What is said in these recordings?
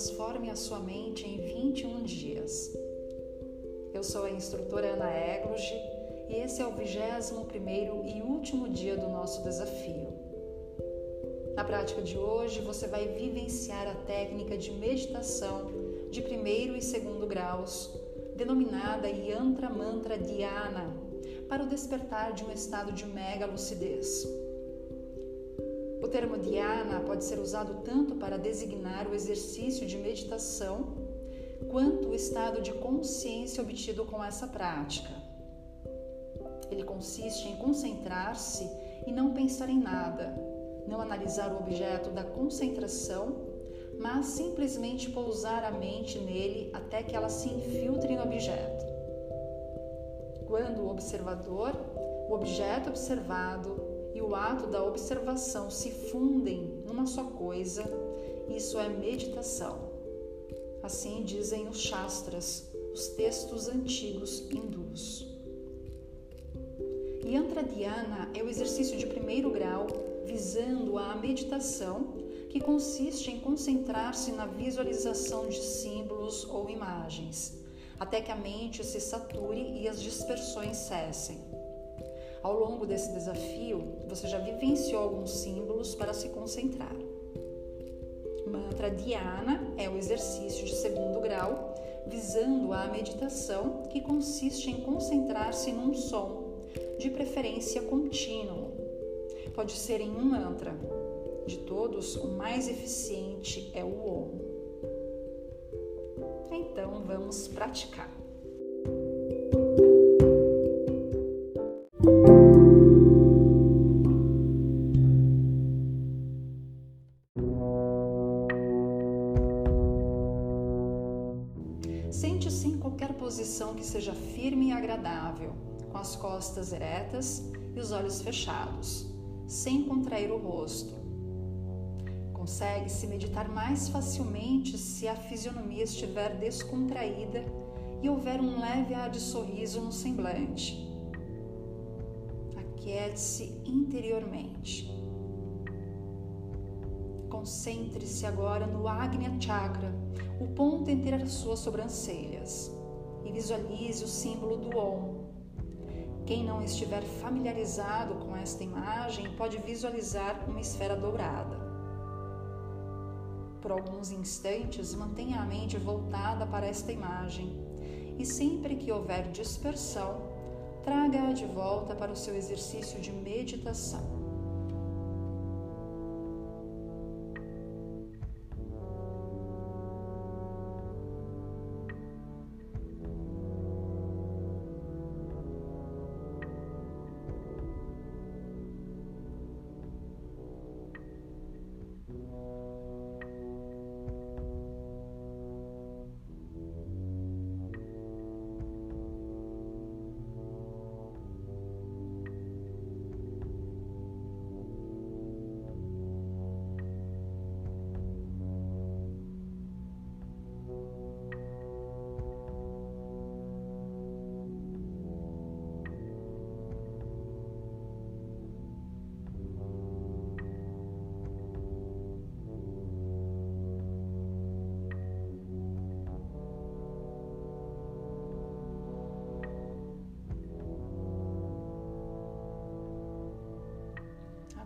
transforme a sua mente em 21 dias. Eu sou a instrutora Ana Egloge e esse é o 21 e último dia do nosso desafio. Na prática de hoje, você vai vivenciar a técnica de meditação de primeiro e segundo graus, denominada Yantra Mantra Dhyana, para o despertar de um estado de mega lucidez. Termo dhyana pode ser usado tanto para designar o exercício de meditação, quanto o estado de consciência obtido com essa prática. Ele consiste em concentrar-se e não pensar em nada, não analisar o objeto da concentração, mas simplesmente pousar a mente nele até que ela se infiltre no objeto. Quando o observador, o objeto observado e o ato da observação se fundem numa só coisa, isso é meditação. Assim dizem os Shastras, os textos antigos hindus. Yantra Dhyana é o exercício de primeiro grau visando a meditação, que consiste em concentrar-se na visualização de símbolos ou imagens, até que a mente se sature e as dispersões cessem. Ao longo desse desafio, você já vivenciou alguns símbolos para se concentrar. Mantra Dhyana é o exercício de segundo grau, visando a meditação, que consiste em concentrar-se num som de preferência contínuo. Pode ser em um mantra. De todos, o mais eficiente é o Om. Então vamos praticar. Em qualquer posição que seja firme e agradável com as costas eretas e os olhos fechados, sem contrair o rosto. Consegue-se meditar mais facilmente se a fisionomia estiver descontraída e houver um leve ar de sorriso no semblante. Aquiete-se interiormente. Concentre-se agora no Agnya Chakra, o ponto entre as suas sobrancelhas, e visualize o símbolo do Om quem não estiver familiarizado com esta imagem pode visualizar uma esfera dourada. Por alguns instantes, mantenha a mente voltada para esta imagem e sempre que houver dispersão, traga-a de volta para o seu exercício de meditação.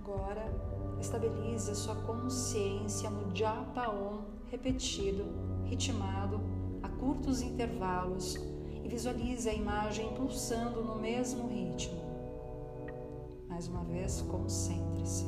Agora, estabilize a sua consciência no Japa Om repetido, ritmado, a curtos intervalos e visualize a imagem pulsando no mesmo ritmo. Mais uma vez, concentre-se.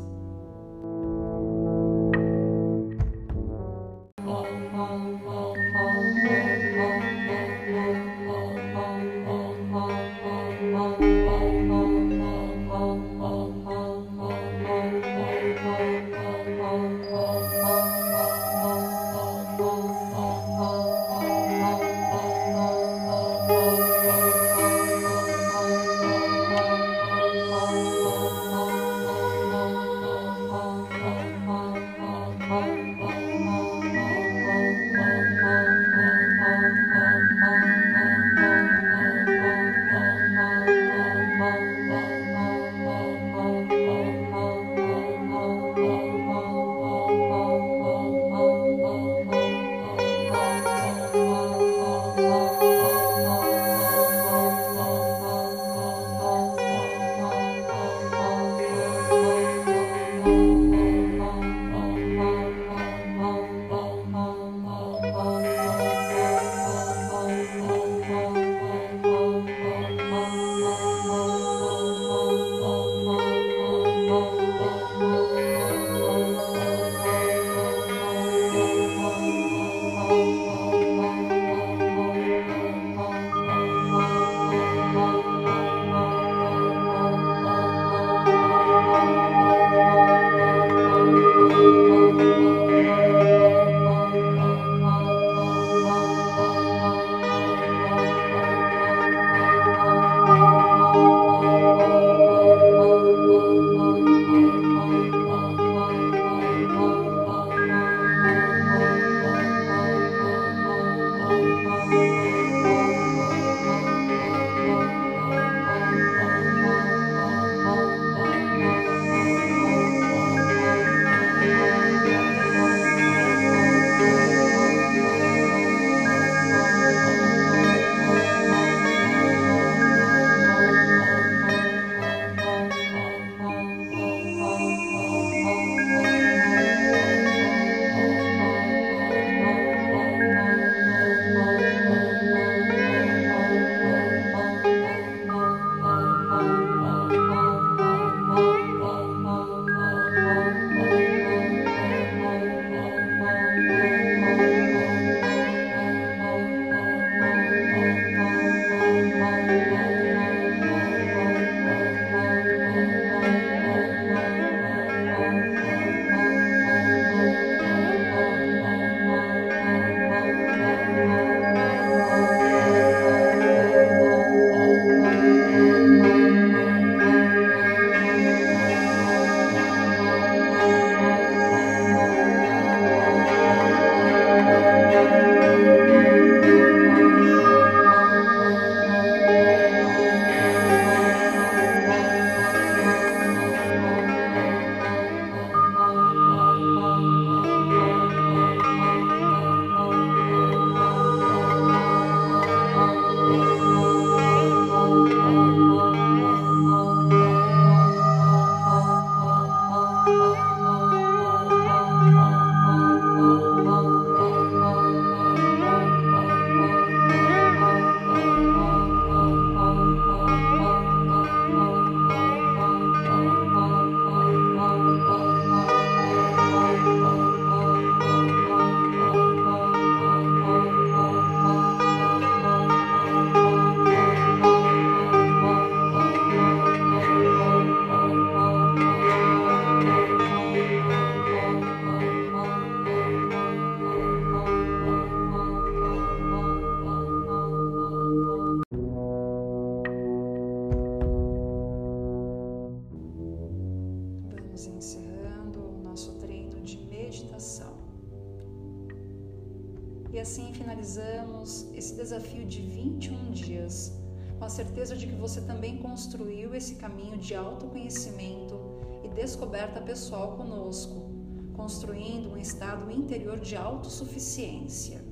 Finalizamos esse desafio de 21 dias, com a certeza de que você também construiu esse caminho de autoconhecimento e descoberta pessoal conosco, construindo um estado interior de autossuficiência.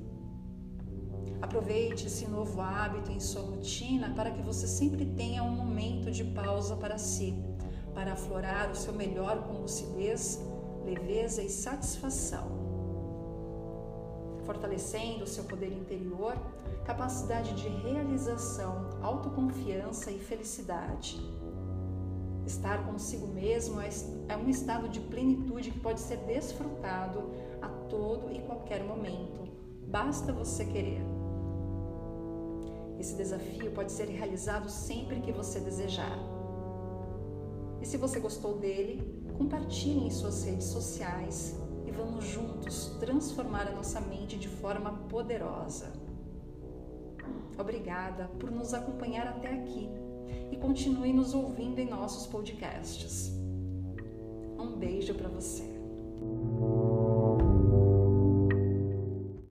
Aproveite esse novo hábito em sua rotina para que você sempre tenha um momento de pausa para si, para aflorar o seu melhor com lucidez, leveza e satisfação fortalecendo o seu poder interior, capacidade de realização, autoconfiança e felicidade. Estar consigo mesmo é, é um estado de plenitude que pode ser desfrutado a todo e qualquer momento. Basta você querer. Esse desafio pode ser realizado sempre que você desejar. E se você gostou dele, compartilhe em suas redes sociais vamos juntos transformar a nossa mente de forma poderosa. Obrigada por nos acompanhar até aqui e continue nos ouvindo em nossos podcasts. Um beijo para você.